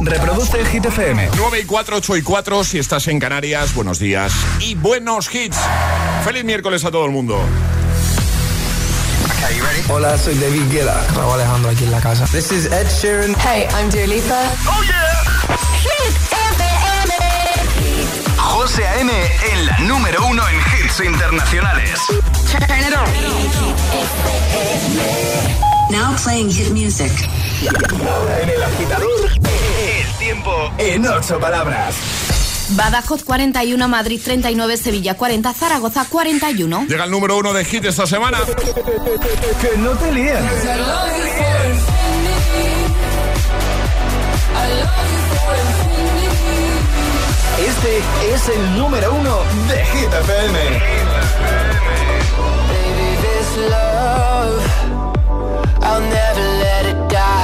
Reproduce el Hit FM. 9 y 4, 8 y 4, si estás en Canarias, buenos días y buenos hits. Feliz miércoles a todo el mundo. Hola, soy David Guetta. Raúl Alejandro aquí en la casa. This is Ed Sheeran. Hey, I'm Dua Lipa. ¡Oh, yeah! Hit FM. José A.M. en la número uno en hits internacionales. Turn it on. Now playing hit music. Ahora en el agitador, tiempo en ocho palabras. Badajoz 41, Madrid 39, Sevilla 40, Zaragoza 41. Llega el número uno de hit esta semana. Que no te líen. Este es el número uno de Hit FM. Baby, this love, I'll never let it die.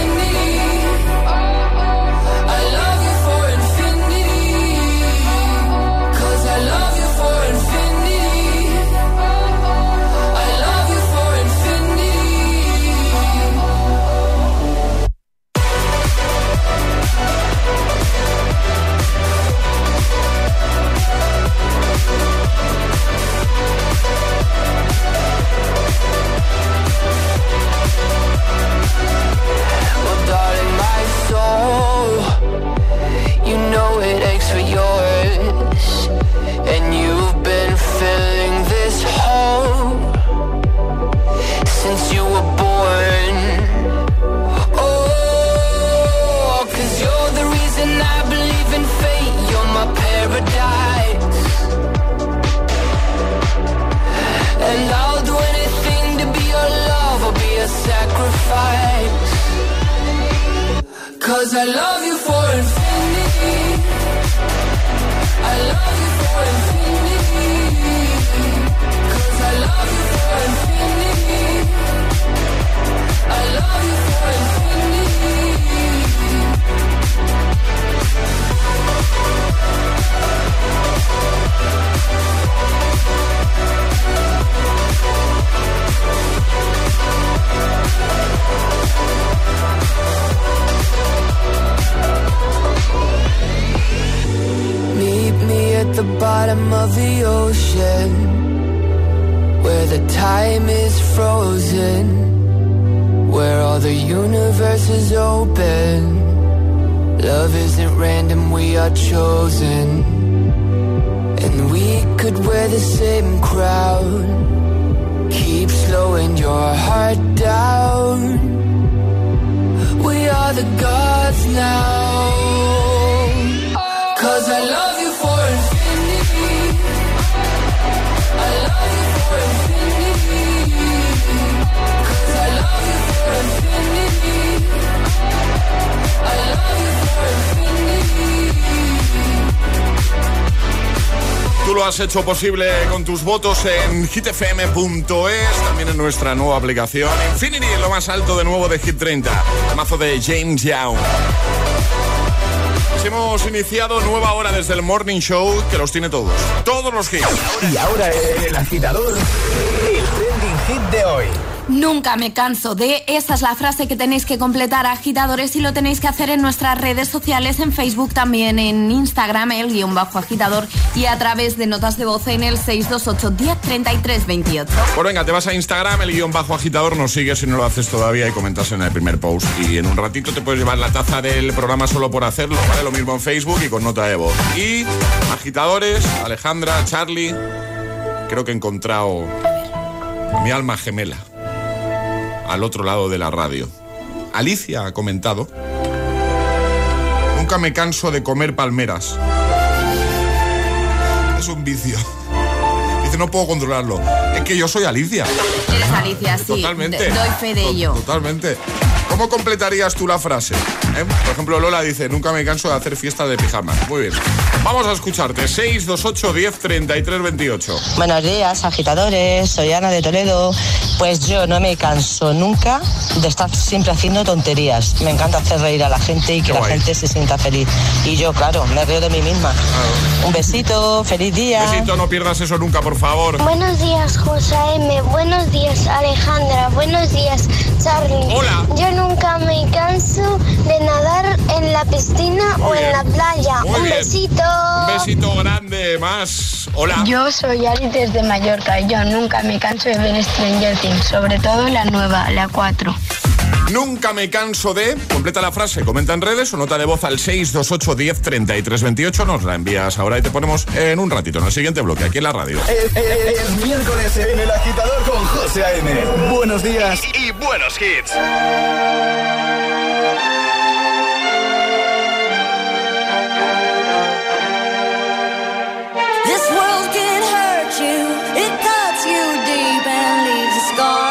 Has hecho posible con tus votos en hitfm.es, también en nuestra nueva aplicación Infinity, lo más alto de nuevo de Hit 30, mazo de James Young. Hemos iniciado nueva hora desde el Morning Show que los tiene todos, todos los hits. Y ahora el agitador, el trending hit de hoy. Nunca me canso de. Esa es la frase que tenéis que completar, agitadores, y lo tenéis que hacer en nuestras redes sociales, en Facebook también, en Instagram, el guion bajo agitador, y a través de notas de voz en el 628 10 28. Pues venga, te vas a Instagram, el guion bajo agitador, nos sigues si no lo haces todavía y comentas en el primer post. Y en un ratito te puedes llevar la taza del programa solo por hacerlo, ¿vale? Lo mismo en Facebook y con nota de voz. Y agitadores, Alejandra, Charlie, creo que he encontrado mi alma gemela al otro lado de la radio. Alicia ha comentado, nunca me canso de comer palmeras. Es un vicio. Dice, no puedo controlarlo. Es que yo soy Alicia. Eres Alicia, sí. Totalmente. Doy fe de ello. Totalmente. ¿Cómo completarías tú la frase? ¿Eh? Por ejemplo, Lola dice, nunca me canso de hacer fiesta de pijama. Muy bien. Vamos a escucharte. 628 10 33 28. Buenos días, agitadores. Soy Ana de Toledo. Pues yo no me canso nunca de estar siempre haciendo tonterías. Me encanta hacer reír a la gente y que la gente se sienta feliz. Y yo, claro, me río de mí misma. Un besito, feliz día. Un besito, no pierdas eso nunca, por favor. Buenos días, José M. Buenos días, Alejandra. Buenos días, Charlie. Hola. Yo nunca me canso de nadar en la piscina o en la playa. Muy Un bien. besito. Un besito grande más. Hola. Yo soy Ari desde Mallorca y yo nunca me canso de ver Stranger Things, sobre todo la nueva, la 4. Nunca me canso de. Completa la frase, comenta en redes o nota de voz al 628 10 33 28. Nos la envías ahora y te ponemos en un ratito en el siguiente bloque aquí en la radio. Es, es- es miércoles en el agitador con José A.M. Buenos días y buenos hits. This world can hurt you, it cuts you deep and leaves a scar.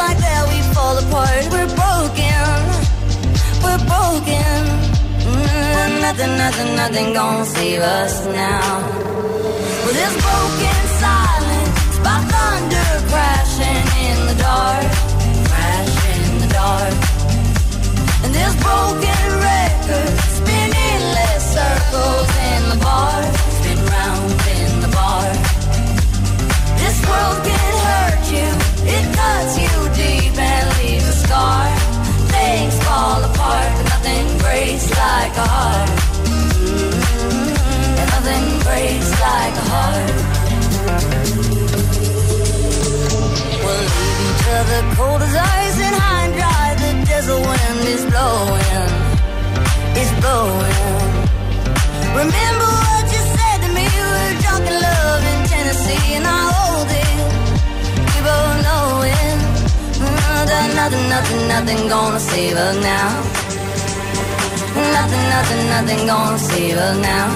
Like that we fall apart. We're broken, we're broken. Mm, nothing, nothing, nothing gonna save us now. Well, this broken silence by thunder crashing in the dark, crashing in the dark. And this broken record spin endless circles in the bar, spin round in the bar. This world can hurt you, it cuts you deep and leaves a scar. Things fall apart, but nothing breaks like a heart. And nothing breaks like a heart. We'll leave each other cold as ice and high and dry. The desert wind is blowing, is blowing. Remember what you said to me? We were drunk in love in Tennessee, and I Mm, nothing, nothing, nothing gonna save us now. Nothing, nothing, nothing gonna save us now.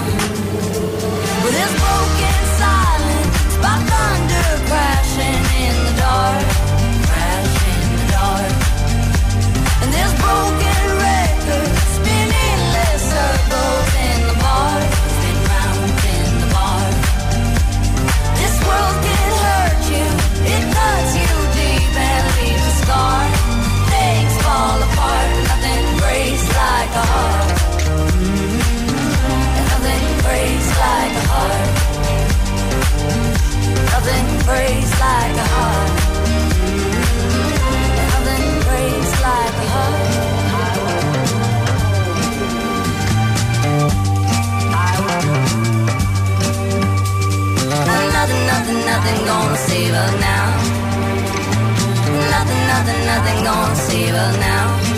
With this broken silence, by thunder crashing in the dark, crashing in the dark. And this broken record spin endless circles in the bar, spin round in the bar. This world can hurt you, it cuts you deep and scar. Things fall apart, nothing breaks like a heart. Nothing breaks like a heart. Nothing breaks like a heart. Nothing breaks like a heart. Nothing, nothing, nothing gonna save us now. Nothing, nothing, gonna save us now.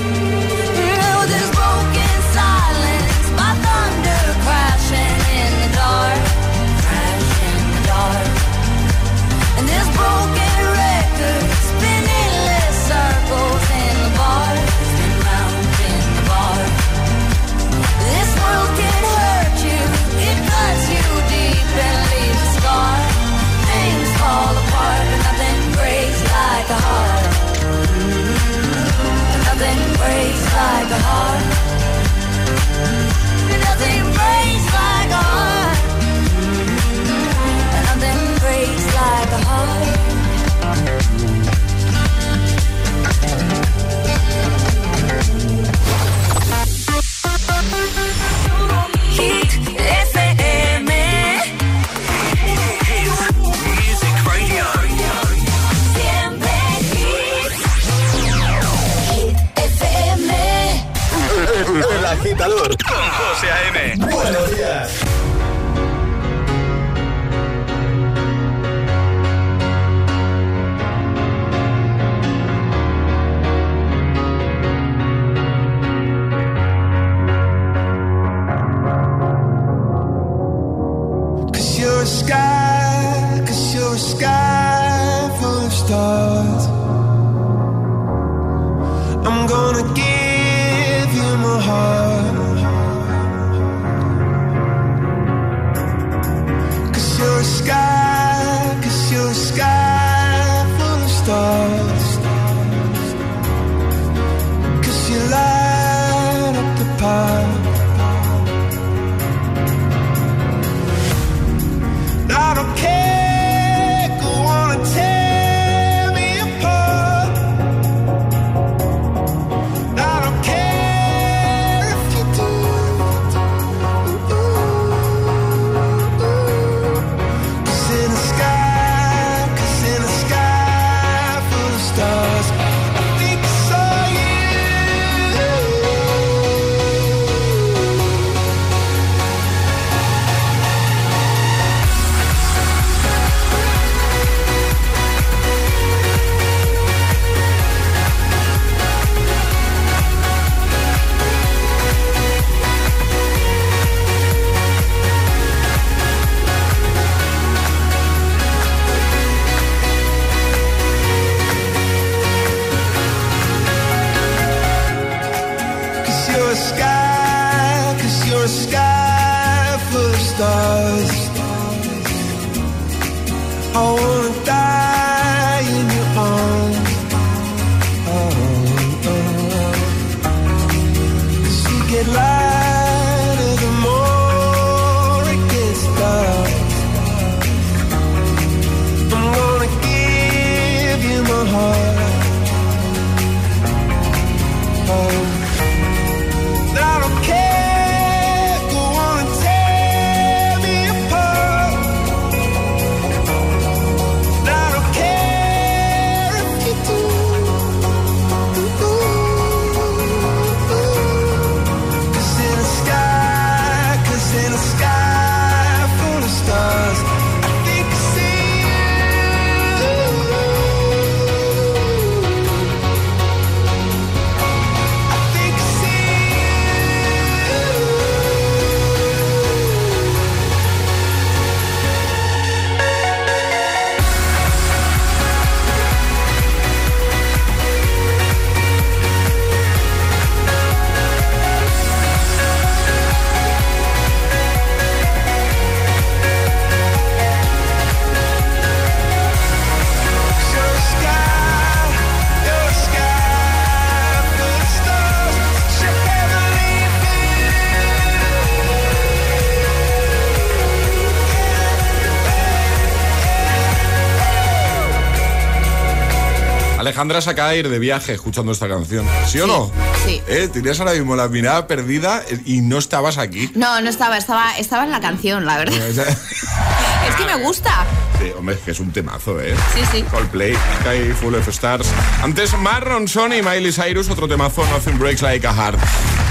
Alejandra se acaba de ir de viaje escuchando esta canción. ¿Sí, o no? Sí. ¿Eh? Tenías ahora mismo la mirada perdida y no estabas aquí. No, no estaba, estaba, estaba en la canción, la verdad. es que me gusta. Sí, hombre, es que es un temazo, ¿eh? Sí, sí. Coldplay, Sky Full of Stars. Antes Marron Son y Miley Cyrus, otro temazo, Nothing Breaks Like a Heart.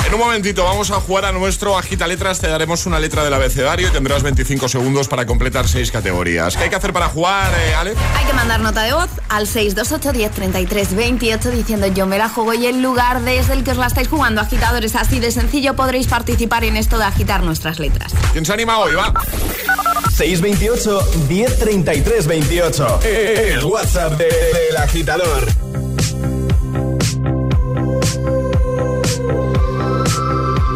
En un momentito vamos a jugar a nuestro Agita Letras. Te daremos una letra del abecedario y tendrás 25 segundos para completar seis categorías. ¿Qué hay que hacer para jugar, eh, Ale? Hay que mandar nota de voz al 628 10 28 diciendo yo me la juego y el lugar desde el que os la estáis jugando. Agitadores, así de sencillo podréis participar en esto de agitar nuestras letras. ¿Quién se anima hoy? Va. 628 1033 28. El WhatsApp del agitador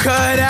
cut out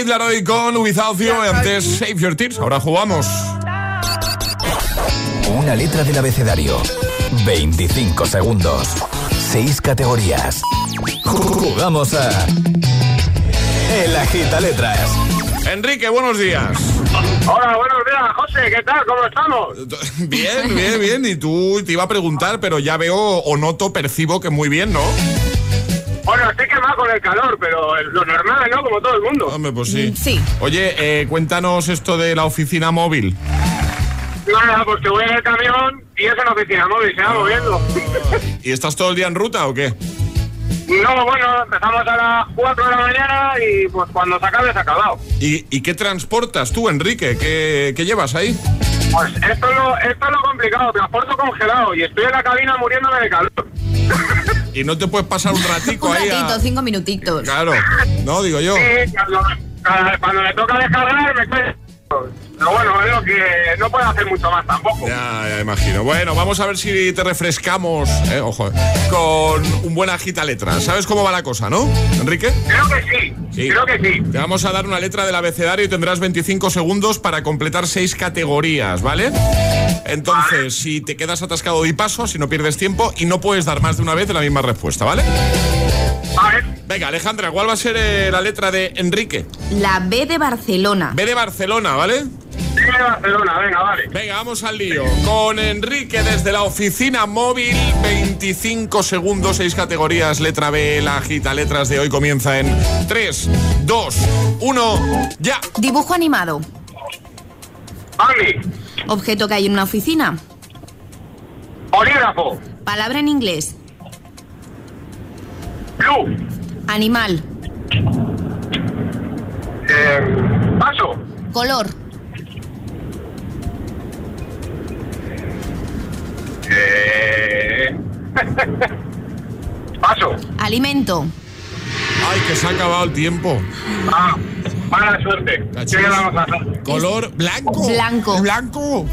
Kid Laroi con Without You y antes Save Your Tears. Ahora jugamos. Una letra del abecedario. 25 segundos. 6 categorías. Jugamos a. El Agita Letras. Enrique, buenos días. Hola, buenos días, José, ¿qué tal? ¿Cómo estamos? Bien, bien, bien. Y tú te iba a preguntar, pero ya veo o noto, percibo que muy bien, ¿no? Bueno, estoy quemado con el calor, pero lo normal, ¿no? Como todo el mundo. Hombre, pues sí. Sí. Oye, eh, cuéntanos esto de la oficina móvil. Nada, pues que voy en el camión y es en la oficina móvil, se va moviendo. ¿Y estás todo el día en ruta o qué? No, bueno, empezamos a las 4 de la mañana y pues cuando se acabe, se ha acabado. ¿Y, y qué transportas tú, Enrique? ¿Qué, qué llevas ahí? Pues esto es, lo, esto es lo complicado, transporto congelado y estoy en la cabina muriéndome de calor. Y no te puedes pasar un ratico Un ahí a- ratito, cinco minutitos. Claro, no, digo yo. Sí, cuando, cuando me toca descargar me estoy... Pero bueno, veo que no puedo hacer mucho más tampoco. Ya, ya imagino. Bueno, vamos a ver si te refrescamos, eh, ojo, con un buen agita letra. ¿Sabes cómo va la cosa, no, Enrique? Creo que sí, Sí. creo que sí. Te vamos a dar una letra del abecedario y tendrás 25 segundos para completar seis categorías, ¿vale? Entonces, si te quedas atascado y paso, si no pierdes tiempo y no puedes dar más de una vez la misma respuesta, ¿vale? Vale, Venga, Alejandra, ¿cuál va a ser eh, la letra de Enrique? La B de Barcelona. B de Barcelona, ¿vale? sí, de Barcelona, venga, vale. Venga, vamos al lío. Con Enrique desde la oficina móvil, 25 segundos, 6 categorías, letra B, la agita letras de hoy comienza en 3, 2, 1, ya. Dibujo animado. Bambi, Objeto que hay en una oficina. bolígrafo, Palabra en inglés. blue, Animal. eh, paso, Color. eh, paso. Alimento. Ay, que se ha acabado el tiempo. Ah, mala suerte. ¿Qué le vamos a hacer? Color blanco. Blanco. Blanco.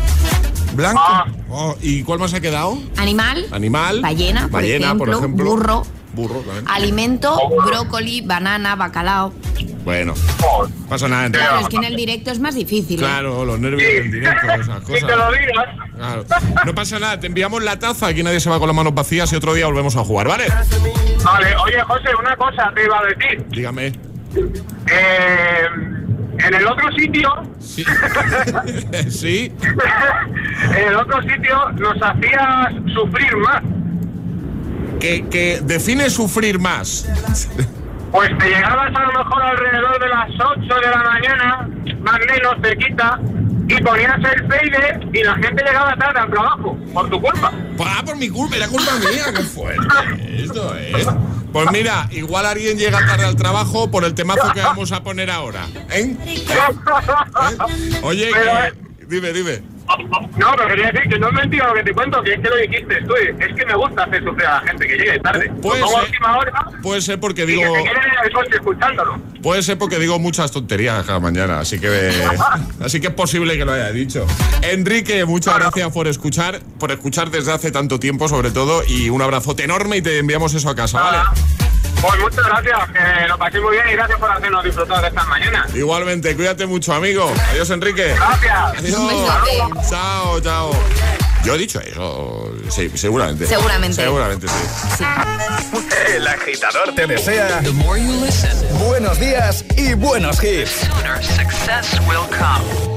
Blanco. Ah. Oh, ¿Y cuál más ha quedado? Animal. Animal. Ballena, por Ballena, ejemplo, por ejemplo. burro. Burro también. Alimento, brócoli, banana, bacalao. Bueno, pasa nada. Claro, es que en el directo es más difícil. ¿eh? Claro, los nervios del directo, esas Si te cosas. lo digas. Claro. No pasa nada, te enviamos la taza, aquí nadie se va con las manos vacías y otro día volvemos a jugar, ¿vale? Vale, oye José, una cosa te iba a decir. Dígame. Eh, en el otro sitio, Sí. sí. en el otro sitio nos hacías sufrir más. Que, que define sufrir más. Pues te llegabas a lo mejor alrededor de las 8 de la mañana, más o menos cerquita, y ponías el peide y la gente llegaba tarde al trabajo, por tu culpa. Ah, por mi culpa, era culpa mía, qué fuerte esto, ¿eh? Pues mira, igual alguien llega tarde al trabajo por el temazo que vamos a poner ahora, ¿eh? Oye, Pero, que- eh, dime, dime. No, pero quería decir que no es mentira lo que te cuento, que es que lo dijiste tú. Es que me gusta hacer sufrir a la gente que llegue tarde. Puede pongo a ser. última hora Puede ser porque que digo, se escuchándolo. puede ser porque digo muchas tonterías cada mañana, así que, así que es posible que lo haya dicho. Enrique, muchas gracias por escuchar, por escuchar desde hace tanto tiempo, sobre todo, y un abrazote enorme y te enviamos eso a casa, ¿vale? Pues muchas gracias, que lo pasé muy bien y gracias por hacernos disfrutar de estas mañanas. Igualmente, cuídate mucho, amigo. Adiós, Enrique. Gracias. Adiós. Chao, chao. Yo he dicho eso. Sí, seguramente. Seguramente. Seguramente sí. El agitador te desea buenos días y buenos hits. Madre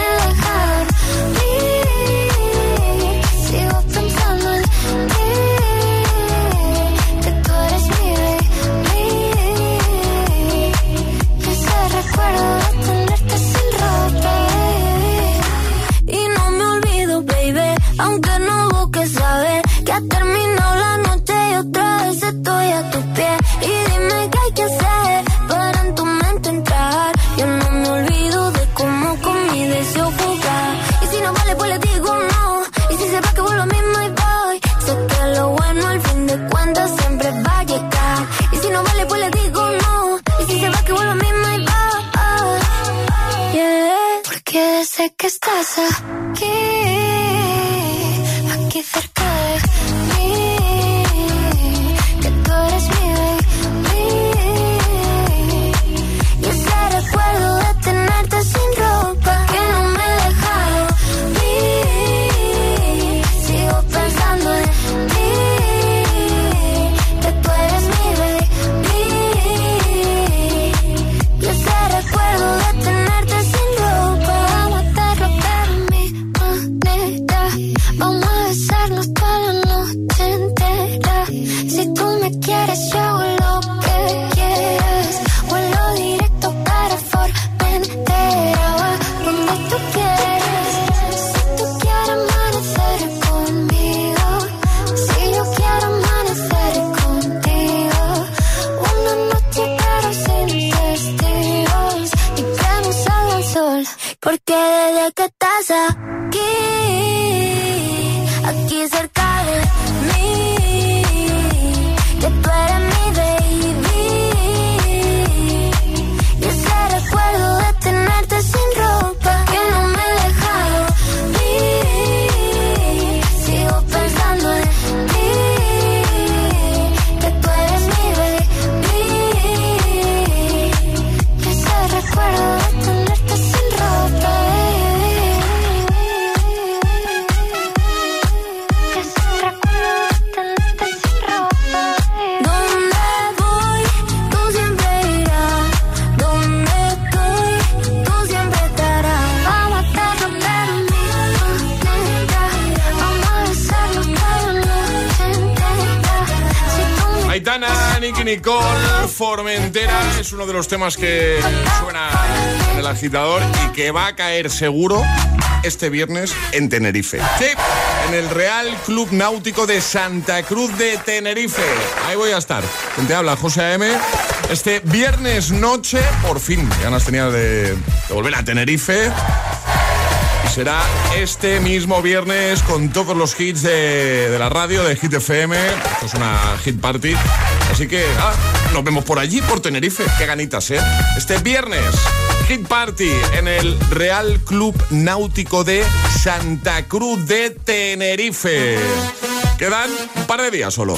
de los temas que suena en el agitador y que va a caer seguro este viernes en Tenerife. Sí, en el Real Club Náutico de Santa Cruz de Tenerife. Ahí voy a estar. ¿Quién te habla? José A.M. Este viernes noche, por fin, ganas tenía de, de volver a Tenerife será este mismo viernes con todos los hits de, la radio, de Hit FM. Esto es una hit party. Así que ah, nos vemos por allí, por Tenerife. Qué ganitas, ¿eh? Este viernes, hit party en el Real Club Náutico de Santa Cruz de Tenerife. Quedan un par de días solo.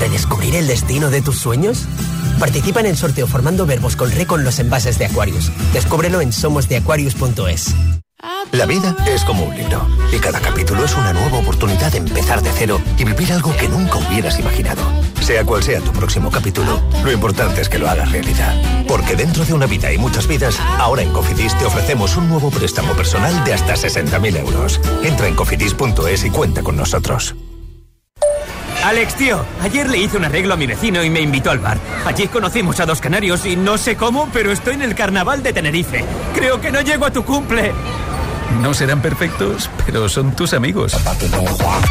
¿Redescubrir el destino de tus sueños? Participa en el sorteo formando verbos con re con los envases de Aquarius. Descúbrelo en somosdeaquarius.es. La vida es como un libro y cada capítulo es una nueva oportunidad de empezar de cero y vivir algo que nunca hubieras imaginado. Sea cual sea tu próximo capítulo, lo importante es que lo hagas realidad. Porque dentro de una vida hay muchas vidas, ahora en Cofidis te ofrecemos un nuevo préstamo personal de hasta 60.000 euros. Entra en cofidis.es y cuenta con nosotros. Alex, tío, ayer le hice un arreglo a mi vecino y me invitó al bar. Allí conocimos a dos canarios y no sé cómo, pero estoy en el carnaval de Tenerife. Creo que no llego a tu cumple. No serán perfectos, pero son tus amigos.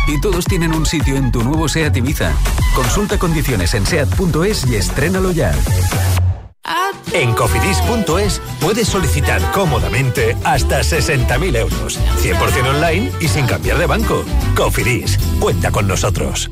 Y todos tienen un sitio en tu nuevo SEAT Ibiza. Consulta condiciones en SEAT.es y estrénalo ya. En cofidis.es puedes solicitar cómodamente hasta 60.000 euros, 100% online y sin cambiar de banco. Cofidis, cuenta con nosotros.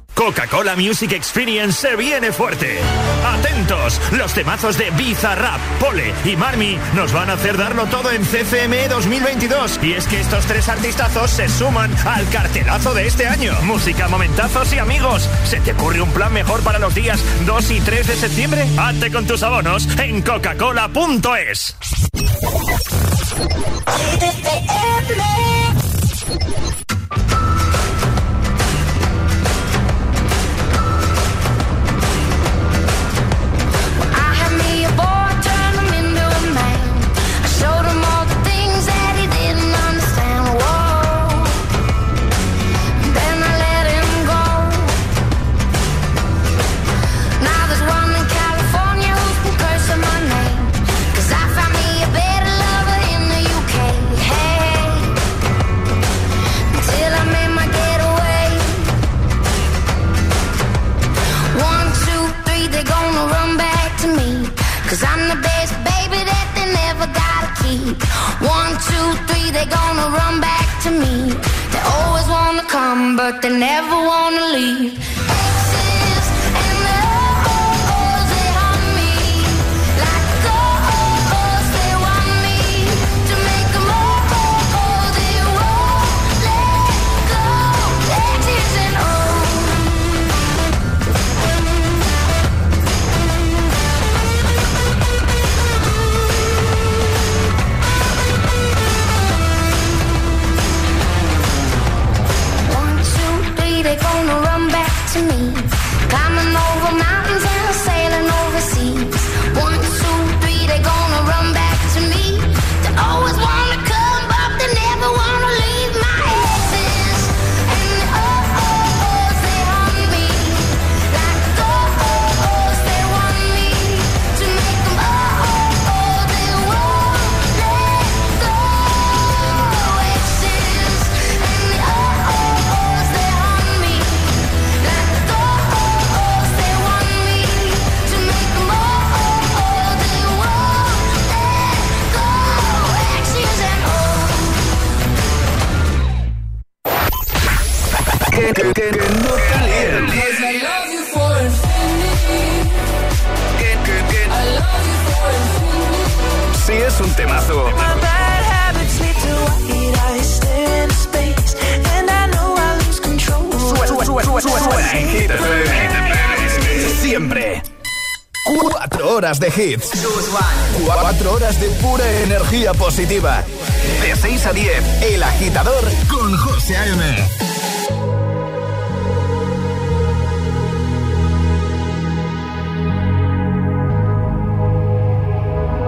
Coca-Cola Music Experience se viene fuerte. Atentos, los temazos de Rap, Pole y Marmi nos van a hacer darlo todo en CCME 2022. Y es que estos tres artistazos se suman al cartelazo de este año. Música, momentazos y amigos. ¿Se te ocurre un plan mejor para los días 2 y 3 de septiembre? Hazte con tus abonos en coca-cola.es. Cause I'm the best baby that they never gotta keep. One, two, three, they gonna run back to me. They always wanna come, but they never wanna leave. Un temazo. Siempre. Cuatro horas de hits. Cuatro horas de pura energía positiva. De 6 a 10, El Agitador con José A.M.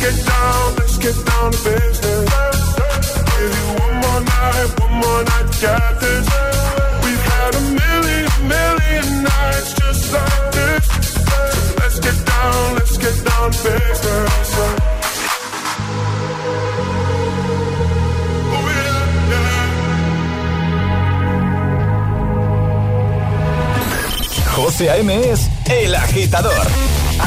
Get down, let's get down this. We've a million, nights just like this. Let's get down, let's get down business. José es El Agitador.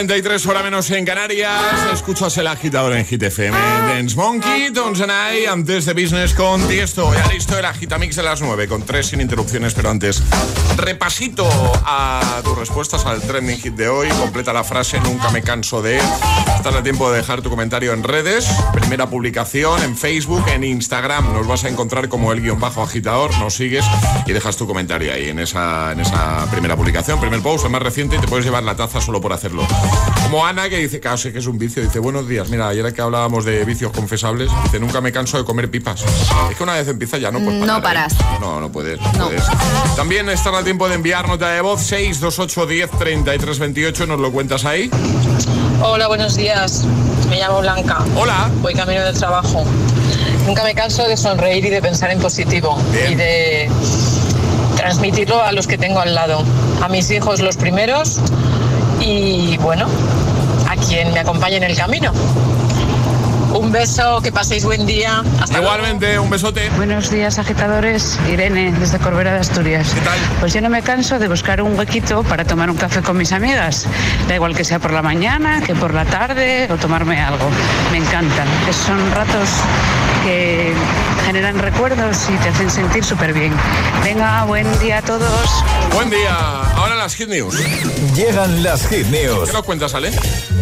43 hora menos en Canarias. Escuchas el agitador en Hit FM. Dance Monkey, Tons and I, antes de Business con Tiesto. Ya listo el agitamix de las 9, con 3 sin interrupciones, pero antes. Repasito a tus respuestas al trending hit de hoy. Completa la frase, nunca me canso de... Estás a tiempo de dejar tu comentario en redes. Primera publicación en Facebook, en Instagram. Nos vas a encontrar como el guion bajo agitador. Nos sigues y dejas tu comentario ahí en esa, en esa primera publicación. Primer post, el más reciente, y te puedes llevar la taza solo por hacerlo. Como Ana, que dice, sé que es un vicio. Dice, buenos días. Mira, ayer que hablábamos de vicios confesables, dice, nunca me canso de comer pipas. Es que una vez empieza ya no puedes No parar, ¿eh? paras. No, no puedes. no puedes. También estás a tiempo de enviar nota de voz 628 10 33 28. Nos lo cuentas ahí. Hola, buenos días. Me llamo Blanca. Hola. Voy camino del trabajo. Nunca me canso de sonreír y de pensar en positivo y de transmitirlo a los que tengo al lado. A mis hijos los primeros y bueno, a quien me acompañe en el camino. Un beso, que paséis buen día. Hasta Igualmente, un besote. Buenos días, agitadores. Irene, desde Corbera de Asturias. ¿Qué tal? Pues yo no me canso de buscar un huequito para tomar un café con mis amigas. Da igual que sea por la mañana, que por la tarde o tomarme algo. Me encantan. Son ratos que generan recuerdos y te hacen sentir súper bien. Venga, buen día a todos. Buen día. Ahora las hit news. Llegan las hit news. ¿Qué nos cuentas, Ale?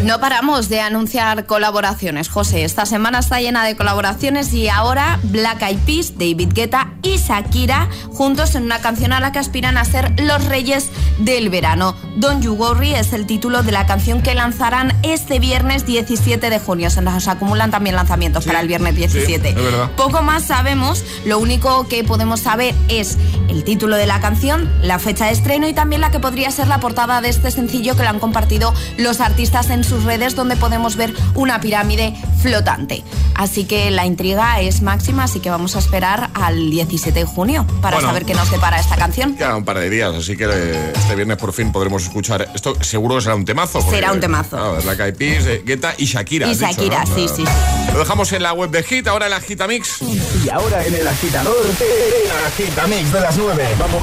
No paramos de anunciar colaboraciones, José. Esta semana está llena de colaboraciones y ahora Black Eyed Peas, David Guetta y Shakira juntos en una canción a la que aspiran a ser los reyes del verano. Don't You Worry es el título de la canción que lanzarán este viernes 17 de junio. Se nos acumulan también lanzamientos para el viernes 17. es verdad. Poco más sabemos, lo único que podemos saber es el título de la canción, la fecha de estreno y también la que podría ser la portada de este sencillo que lo han compartido los artistas en sus redes donde podemos ver una pirámide flotante. Así que la intriga es máxima, así que vamos a esperar al 17 de junio para Bueno. saber qué nos depara esta canción. Quedan un par de días, así que eh, este viernes por fin podremos escuchar. Esto seguro que será un temazo. porque, Será un temazo. claro, Black Eyed Peas, eh, Guetta y Shakira. Y has dicho, Shakira, ¿no? sí, sí, Lo dejamos en la web de Hit, ahora en la Gitamix. Y ahora en el agitador, el agitamix de las 9. Vamos.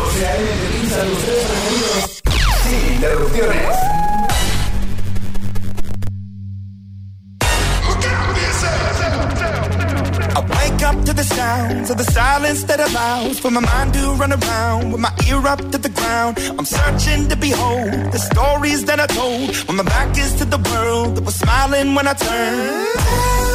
Sin interrupciones. Up to the sounds of the silence that allows for my mind to run around with my ear up to the ground. I'm searching to behold the stories that I told when my back is to the world that was smiling when I turned.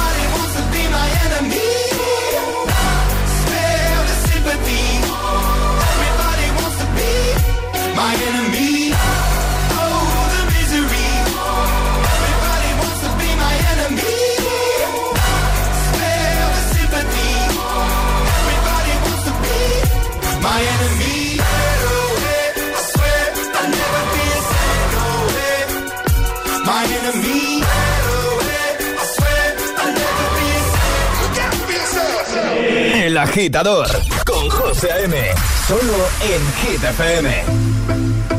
agitador con José A.M. Solo en Hit.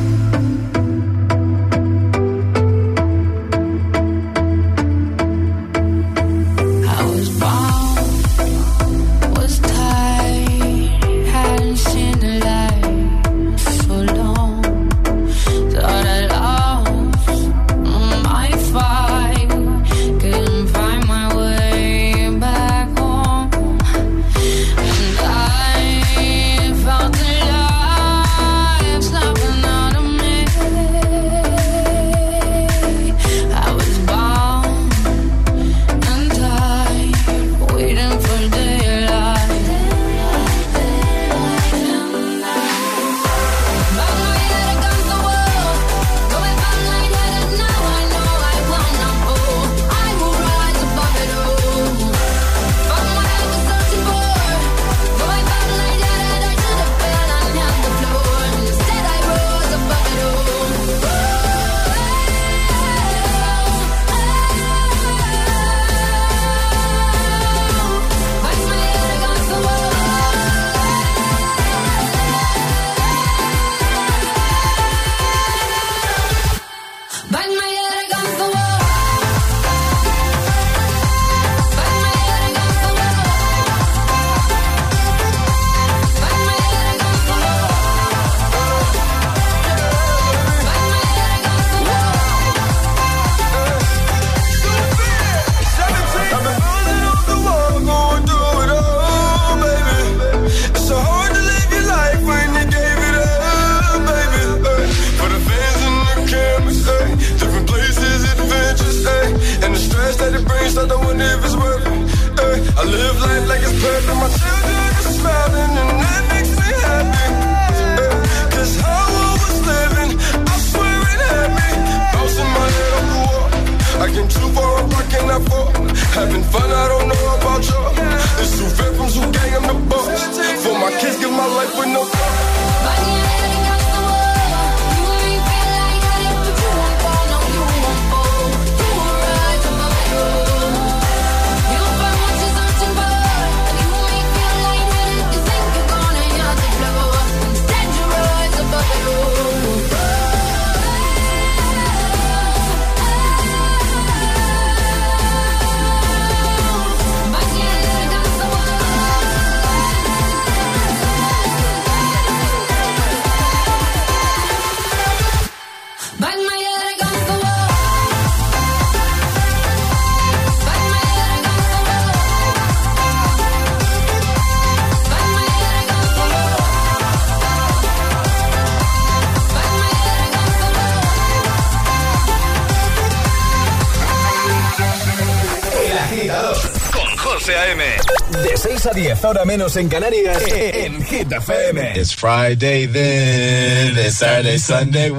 10, hora menos en Canarias, en Hit FM. It's Friday then, it's Saturday, Sunday.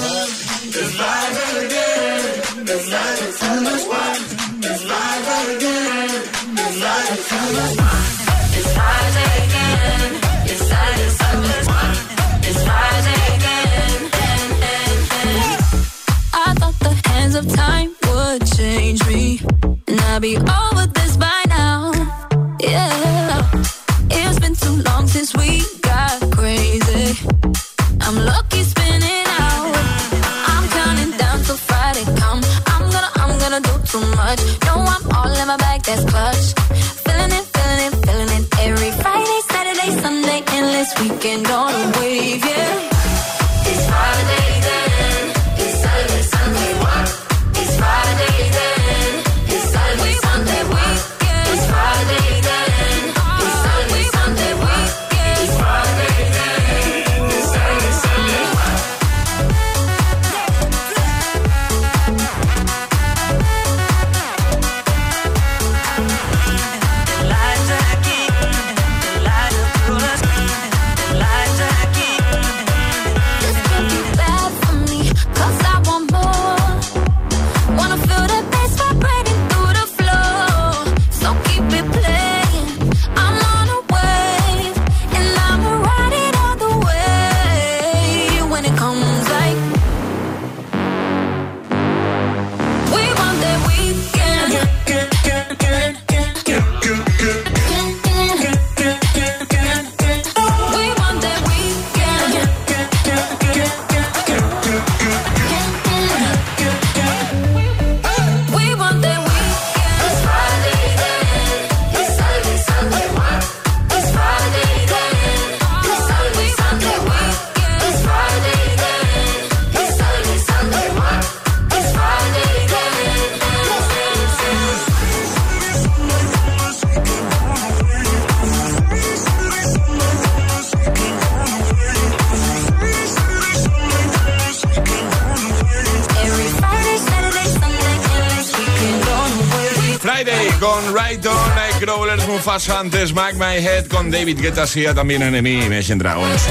paso antes Mac My Head con David Guetta, también Enemy y Imagine Dragons.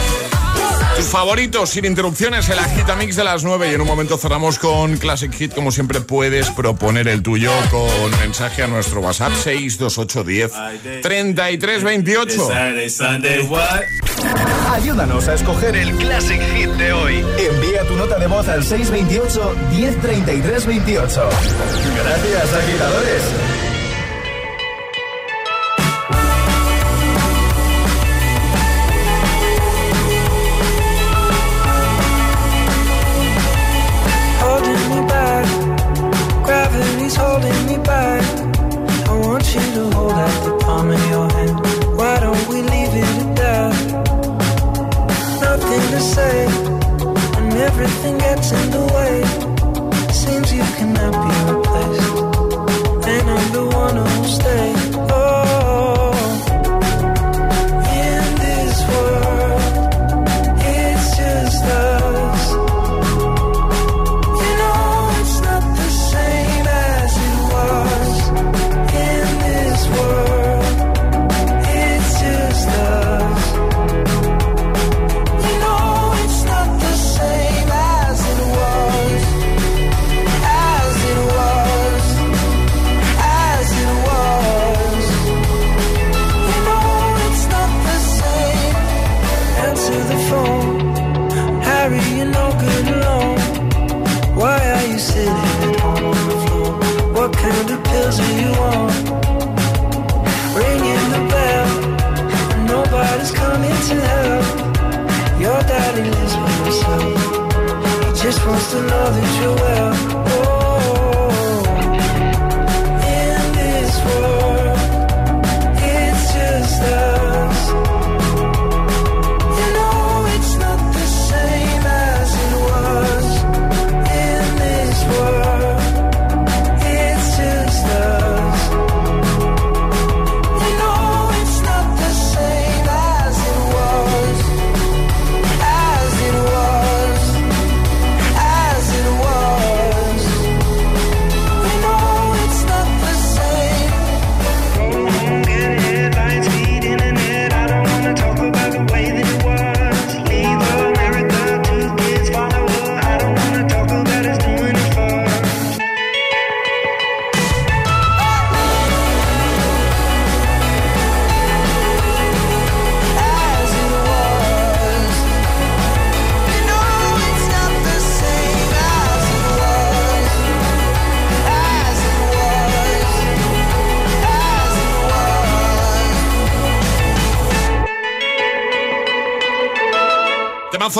Tus favoritos, sin interrupciones, el Agita Mix de las 9 y en un momento cerramos con Classic Hit. Como siempre puedes proponer el tuyo con mensaje a nuestro WhatsApp 62810 3328. Ayúdanos a escoger el Classic Hit de hoy. Envía tu nota de voz al 628 103328. Gracias, agitadores.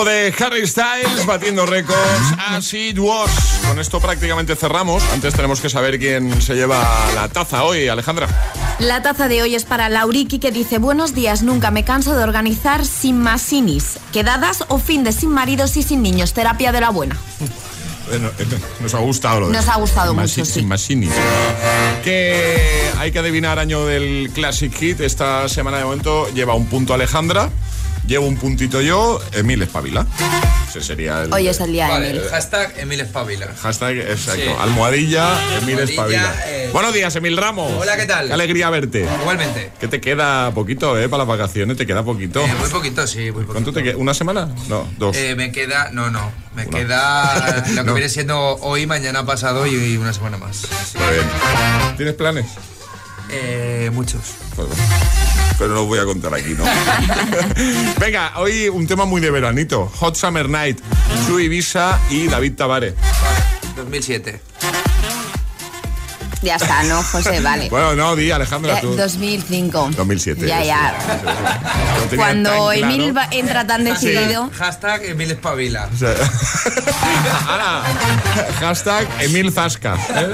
Temazo de Harry Styles batiendo récords. As it was. Con esto prácticamente cerramos. Antes tenemos que saber quién se lleva la taza hoy, Alejandra. La taza de hoy es para Lauriki que dice Buenos días, nunca me canso de organizar sin masinis, quedadas o fin de sin maridos y sin niños, terapia de la buena. Eh, nos ha gustado lo de- Nos ha gustado mucho, sí. sin Masini. Que hay que adivinar año del Classic Hit. Esta semana de momento lleva un punto Alejandra, llevo un puntito yo, Emil Espabila. Ese sería el Hoy es el día de Vale, Emil. hashtag Emil Espabila. hashtag, exacto. Sí. Almohadilla, Emil Almohadilla, Espabila. eh. Buenos días, Emil Ramos. Hola, ¿qué tal? Qué alegría verte. Igualmente. Que te queda poquito, ¿eh? Para las vacaciones, te queda poquito. Eh, muy poquito, sí, muy poquito. ¿Cuánto te queda? ¿Una semana? No, dos. Eh, me queda, no, no, me queda lo que No. viene siendo hoy, mañana pasado y una semana más. Muy bien. ¿Tienes planes? Eh, muchos. Pues bueno. Pero no los voy a contar aquí, ¿no? Venga, hoy un tema muy de veranito. Hot Summer Night. Su Ibiza y David Tavares. 2007. Ya está, ¿no, José? Vale. Bueno, no, di, Alejandra, tú. 2005. 2007. Ya, ya. Cuando claro. Emil va- entra tan decidido. Hashtag Emil Espabila. O sea, ahora, hashtag Emil Zasca. ¿eh?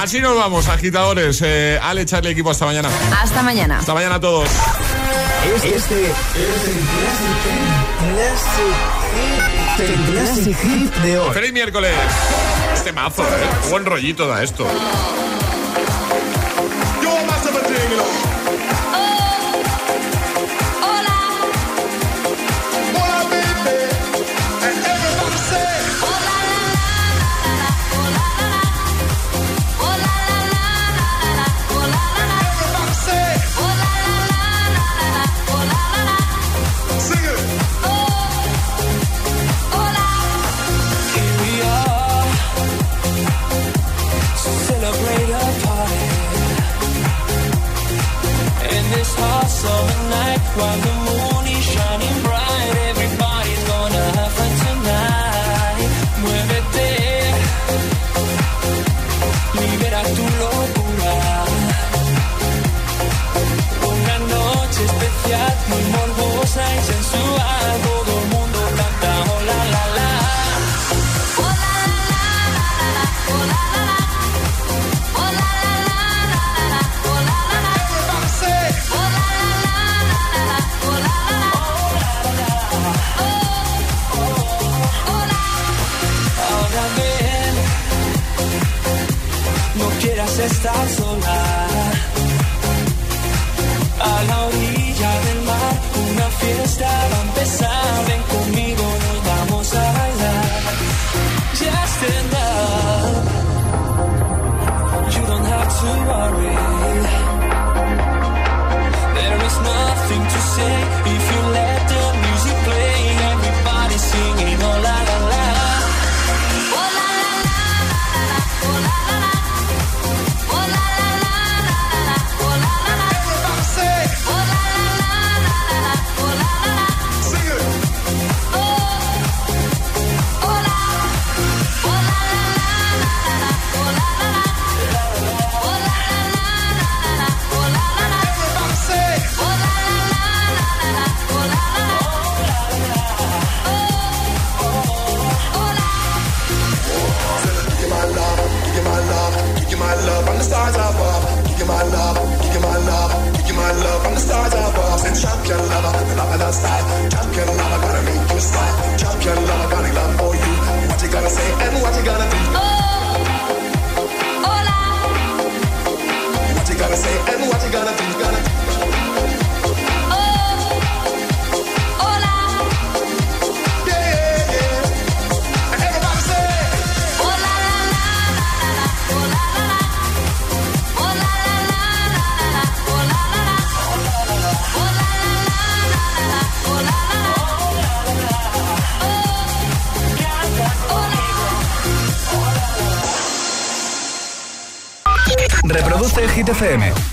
Así nos vamos, agitadores. Eh, Ale, echarle equipo hasta mañana. Hasta mañana. Hasta mañana a todos. Este es el Classic, el Classic Hit de hoy. Feliz miércoles. Este mazo, ¿eh? Buen rollito da esto. Quieras estar sola. A la orilla del mar, una fiesta va a empezar. Champion lover, love that style. Champion lover, gotta make you smile. Champion lover, got a love for you. What you gonna say and what you gonna do? Oh, hola. What you gonna say and what you gonna do? Gonna do. El Hit.